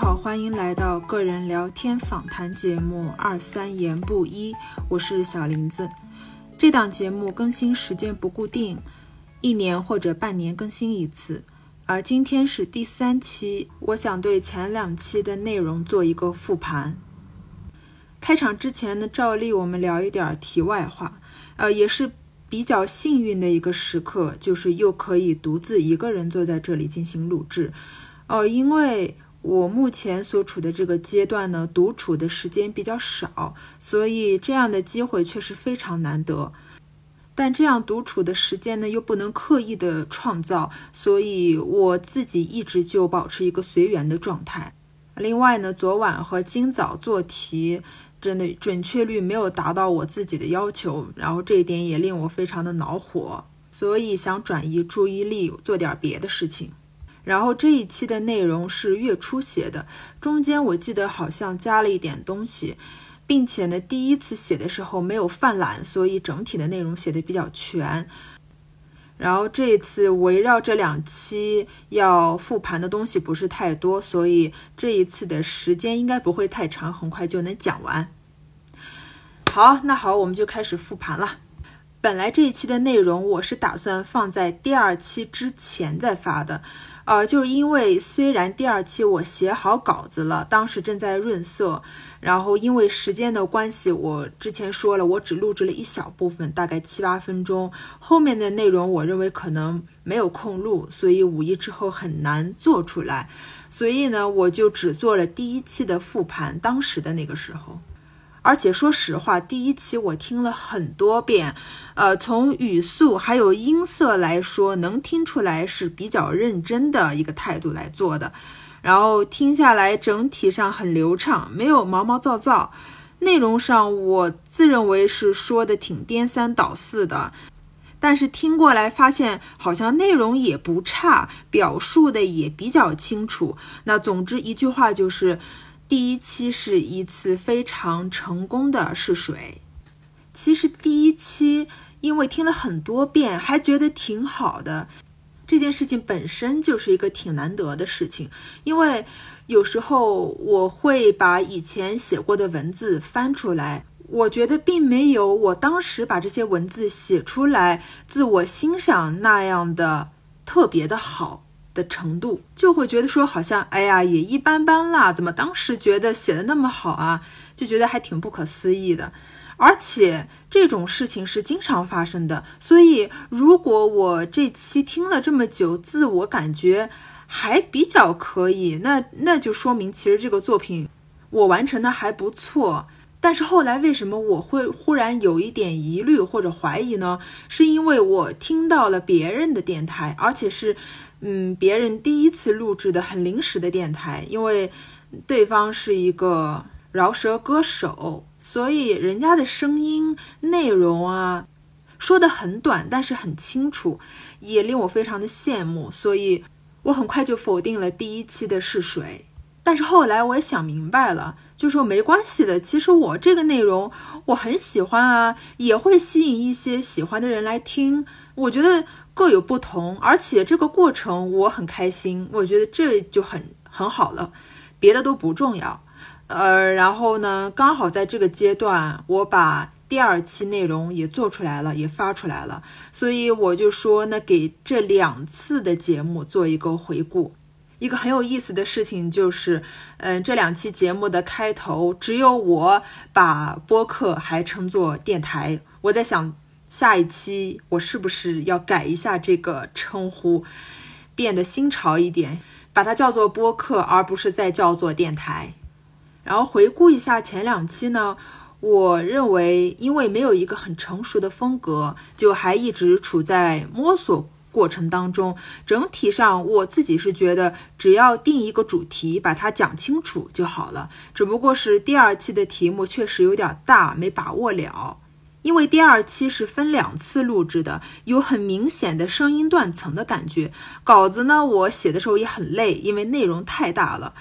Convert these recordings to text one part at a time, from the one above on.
好，欢迎来到个人聊天访谈节目《二三言不一》，我是小林子。这档节目更新时间不固定，一年或者半年更新一次。而今天是第三期，我想对前两期的内容做一个复盘。开场之前呢，照例我们聊一点题外话。呃，也是比较幸运的一个时刻，就是又可以独自一个人坐在这里进行录制。呃，因为我目前所处的这个阶段呢，独处的时间比较少，所以这样的机会确实非常难得。但这样独处的时间呢，又不能刻意的创造，所以我自己一直就保持一个随缘的状态。另外呢，昨晚和今早做题，真的准确率没有达到我自己的要求，然后这一点也令我非常的恼火，所以想转移注意力，做点别的事情。然后这一期的内容是月初写的，中间我记得好像加了一点东西，并且呢，第一次写的时候没有犯懒，所以整体的内容写的比较全。然后这一次围绕这两期要复盘的东西不是太多，所以这一次的时间应该不会太长，很快就能讲完。好，那好，我们就开始复盘了。本来这一期的内容我是打算放在第二期之前再发的。呃，就是因为虽然第二期我写好稿子了，当时正在润色，然后因为时间的关系，我之前说了，我只录制了一小部分，大概七八分钟，后面的内容我认为可能没有空录，所以五一之后很难做出来，所以呢，我就只做了第一期的复盘，当时的那个时候。而且说实话，第一期我听了很多遍，呃，从语速还有音色来说，能听出来是比较认真的一个态度来做的。然后听下来，整体上很流畅，没有毛毛躁躁。内容上，我自认为是说的挺颠三倒四的，但是听过来发现，好像内容也不差，表述的也比较清楚。那总之一句话就是。第一期是一次非常成功的试水。其实第一期因为听了很多遍，还觉得挺好的。这件事情本身就是一个挺难得的事情，因为有时候我会把以前写过的文字翻出来，我觉得并没有我当时把这些文字写出来自我欣赏那样的特别的好。的程度就会觉得说好像哎呀也一般般啦，怎么当时觉得写的那么好啊？就觉得还挺不可思议的。而且这种事情是经常发生的，所以如果我这期听了这么久，自我感觉还比较可以，那那就说明其实这个作品我完成的还不错。但是后来为什么我会忽然有一点疑虑或者怀疑呢？是因为我听到了别人的电台，而且是。嗯，别人第一次录制的很临时的电台，因为对方是一个饶舌歌手，所以人家的声音内容啊说的很短，但是很清楚，也令我非常的羡慕，所以我很快就否定了第一期的试水。但是后来我也想明白了，就说没关系的，其实我这个内容我很喜欢啊，也会吸引一些喜欢的人来听，我觉得。各有不同，而且这个过程我很开心，我觉得这就很很好了，别的都不重要。呃，然后呢，刚好在这个阶段，我把第二期内容也做出来了，也发出来了，所以我就说呢，给这两次的节目做一个回顾。一个很有意思的事情就是，嗯，这两期节目的开头只有我把播客还称作电台，我在想。下一期我是不是要改一下这个称呼，变得新潮一点，把它叫做播客，而不是再叫做电台。然后回顾一下前两期呢，我认为因为没有一个很成熟的风格，就还一直处在摸索过程当中。整体上我自己是觉得，只要定一个主题，把它讲清楚就好了。只不过是第二期的题目确实有点大，没把握了。因为第二期是分两次录制的，有很明显的声音断层的感觉。稿子呢，我写的时候也很累，因为内容太大了，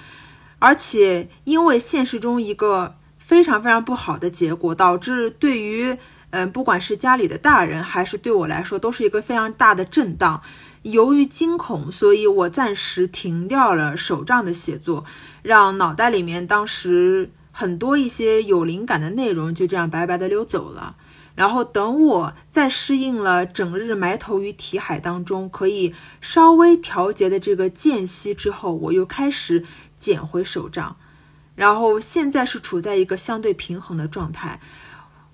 而且因为现实中一个非常非常不好的结果，导致对于嗯，不管是家里的大人还是对我来说，都是一个非常大的震荡。由于惊恐，所以我暂时停掉了手账的写作，让脑袋里面当时很多一些有灵感的内容就这样白白的溜走了。然后等我再适应了整日埋头于题海当中，可以稍微调节的这个间隙之后，我又开始捡回手账。然后现在是处在一个相对平衡的状态。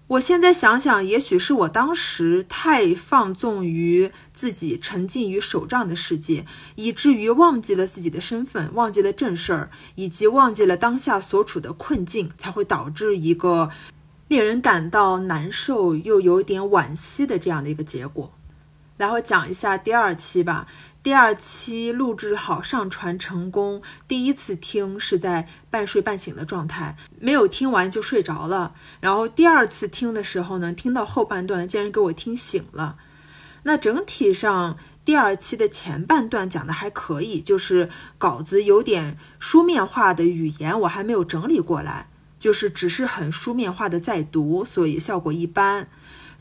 我现在想想，也许是我当时太放纵于自己，沉浸于手账的世界，以至于忘记了自己的身份，忘记了正事儿，以及忘记了当下所处的困境，才会导致一个。令人感到难受又有点惋惜的这样的一个结果，然后讲一下第二期吧。第二期录制好，上传成功。第一次听是在半睡半醒的状态，没有听完就睡着了。然后第二次听的时候呢，听到后半段竟然给我听醒了。那整体上第二期的前半段讲的还可以，就是稿子有点书面化的语言，我还没有整理过来。就是只是很书面化的在读，所以效果一般。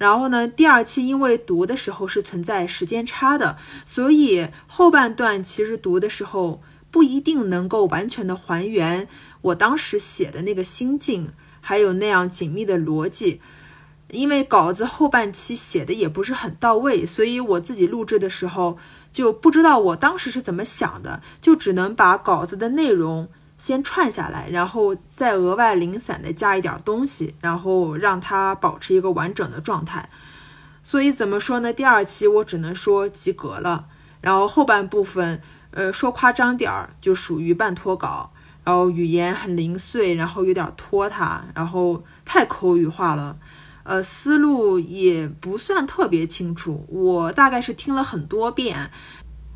然后呢，第二期因为读的时候是存在时间差的，所以后半段其实读的时候不一定能够完全的还原我当时写的那个心境，还有那样紧密的逻辑。因为稿子后半期写的也不是很到位，所以我自己录制的时候就不知道我当时是怎么想的，就只能把稿子的内容。先串下来，然后再额外零散的加一点东西，然后让它保持一个完整的状态。所以怎么说呢？第二期我只能说及格了。然后后半部分，呃，说夸张点儿就属于半脱稿，然后语言很零碎，然后有点拖沓，然后太口语化了，呃，思路也不算特别清楚。我大概是听了很多遍。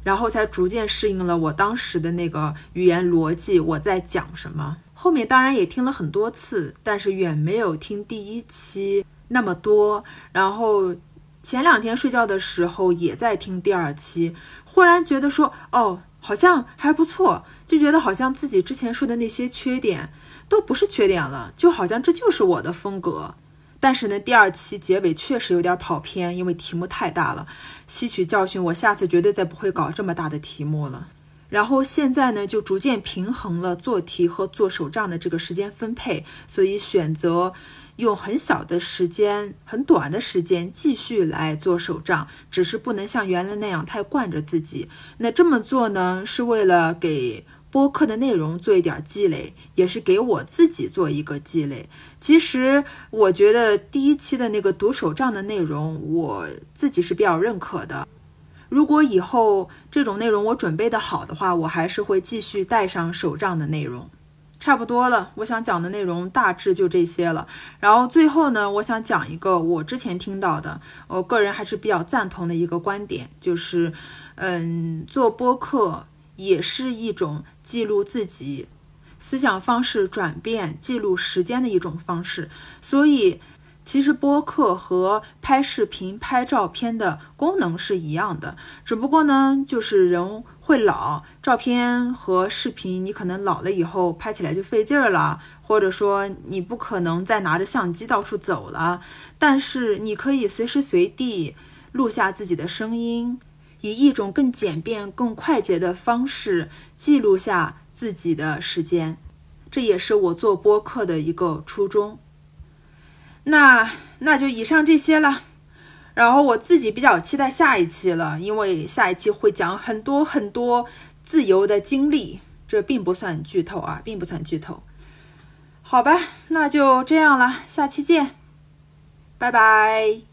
然后才逐渐适应了我当时的那个语言逻辑，我在讲什么。后面当然也听了很多次，但是远没有听第一期那么多。然后前两天睡觉的时候也在听第二期，忽然觉得说，哦，好像还不错，就觉得好像自己之前说的那些缺点都不是缺点了，就好像这就是我的风格。但是呢，第二期结尾确实有点跑偏，因为题目太大了。吸取教训，我下次绝对再不会搞这么大的题目了。然后现在呢，就逐渐平衡了做题和做手账的这个时间分配，所以选择用很小的时间、很短的时间继续来做手账，只是不能像原来那样太惯着自己。那这么做呢，是为了给。播客的内容做一点积累，也是给我自己做一个积累。其实我觉得第一期的那个读手账的内容，我自己是比较认可的。如果以后这种内容我准备的好的话，我还是会继续带上手账的内容。差不多了，我想讲的内容大致就这些了。然后最后呢，我想讲一个我之前听到的，我个人还是比较赞同的一个观点，就是，嗯，做播客。也是一种记录自己思想方式转变、记录时间的一种方式。所以，其实播客和拍视频、拍照片的功能是一样的，只不过呢，就是人会老，照片和视频你可能老了以后拍起来就费劲儿了，或者说你不可能再拿着相机到处走了，但是你可以随时随地录下自己的声音。以一种更简便、更快捷的方式记录下自己的时间，这也是我做播客的一个初衷。那那就以上这些了。然后我自己比较期待下一期了，因为下一期会讲很多很多自由的经历，这并不算剧透啊，并不算剧透。好吧，那就这样了，下期见，拜拜。